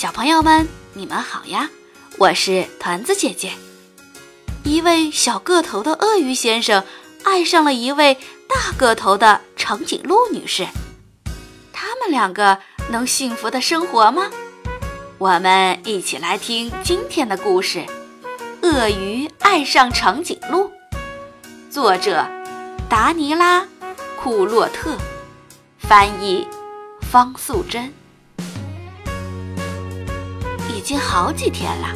小朋友们，你们好呀！我是团子姐姐。一位小个头的鳄鱼先生爱上了一位大个头的长颈鹿女士，他们两个能幸福的生活吗？我们一起来听今天的故事：鳄鱼爱上长颈鹿。作者：达尼拉·库洛特，翻译：方素珍。已经好几天了，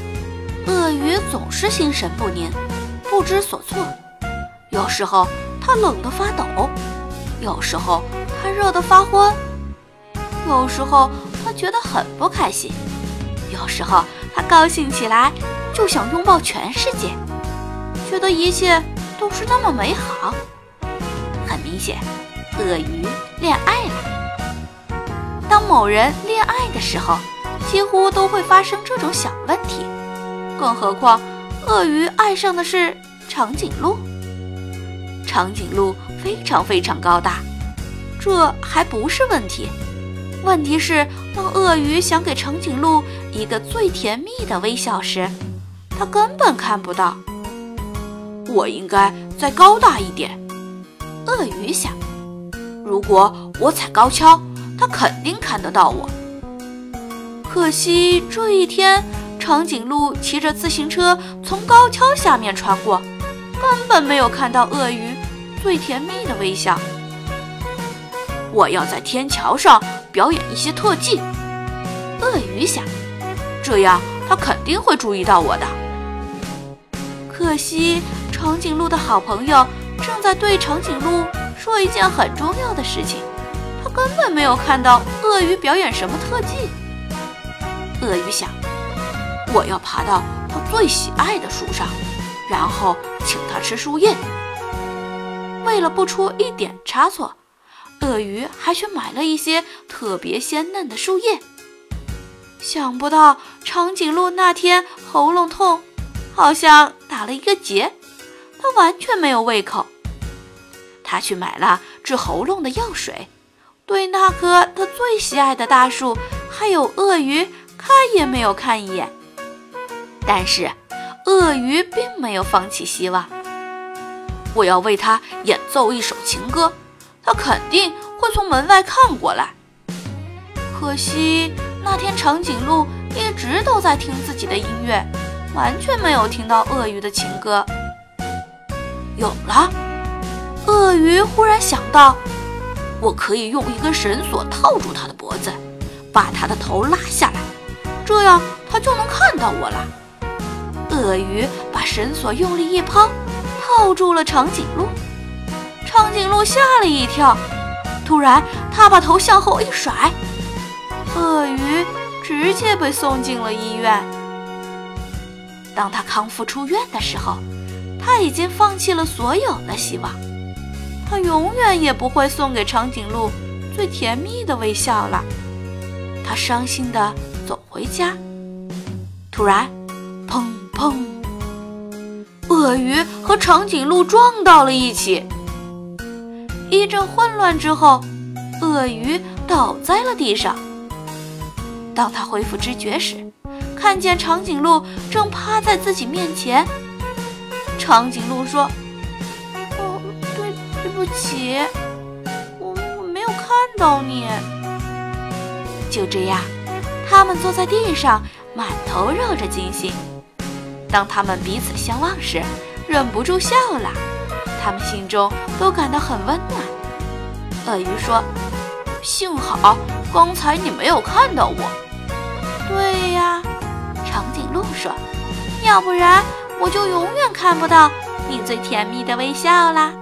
鳄鱼总是心神不宁，不知所措。有时候它冷得发抖，有时候它热得发昏，有时候它觉得很不开心，有时候它高兴起来就想拥抱全世界，觉得一切都是那么美好。很明显，鳄鱼恋爱了。当某人恋爱的时候，几乎都会发生这种小问题，更何况鳄鱼爱上的是长颈鹿。长颈鹿非常非常高大，这还不是问题。问题是，当鳄鱼想给长颈鹿一个最甜蜜的微笑时，它根本看不到。我应该再高大一点，鳄鱼想。如果我踩高跷，它肯定看得到我。可惜这一天，长颈鹿骑着自行车从高跷下面穿过，根本没有看到鳄鱼最甜蜜的微笑。我要在天桥上表演一些特技，鳄鱼想，这样它肯定会注意到我的。可惜长颈鹿的好朋友正在对长颈鹿说一件很重要的事情，他根本没有看到鳄鱼表演什么特技。鳄鱼想：“我要爬到它最喜爱的树上，然后请它吃树叶。”为了不出一点差错，鳄鱼还去买了一些特别鲜嫩的树叶。想不到长颈鹿那天喉咙痛，好像打了一个结，它完全没有胃口。他去买了治喉咙的药水，对那棵他最喜爱的大树，还有鳄鱼。他也没有看一眼，但是鳄鱼并没有放弃希望。我要为他演奏一首情歌，他肯定会从门外看过来。可惜那天长颈鹿一直都在听自己的音乐，完全没有听到鳄鱼的情歌。有了，鳄鱼忽然想到，我可以用一根绳索套住它的脖子，把它的头拉下来。这样它就能看到我了。鳄鱼把绳索用力一抛，套住了长颈鹿。长颈鹿吓了一跳，突然它把头向后一甩，鳄鱼直接被送进了医院。当他康复出院的时候，他已经放弃了所有的希望，他永远也不会送给长颈鹿最甜蜜的微笑了。他伤心的。回家，突然，砰砰！鳄鱼和长颈鹿撞到了一起。一阵混乱之后，鳄鱼倒在了地上。当他恢复知觉时，看见长颈鹿正趴在自己面前。长颈鹿说：“哦，对，对不起，我我没有看到你。”就这样。他们坐在地上，满头绕着金星。当他们彼此相望时，忍不住笑了。他们心中都感到很温暖。鳄鱼说：“幸好刚才你没有看到我。”对呀，长颈鹿说：“要不然我就永远看不到你最甜蜜的微笑啦。”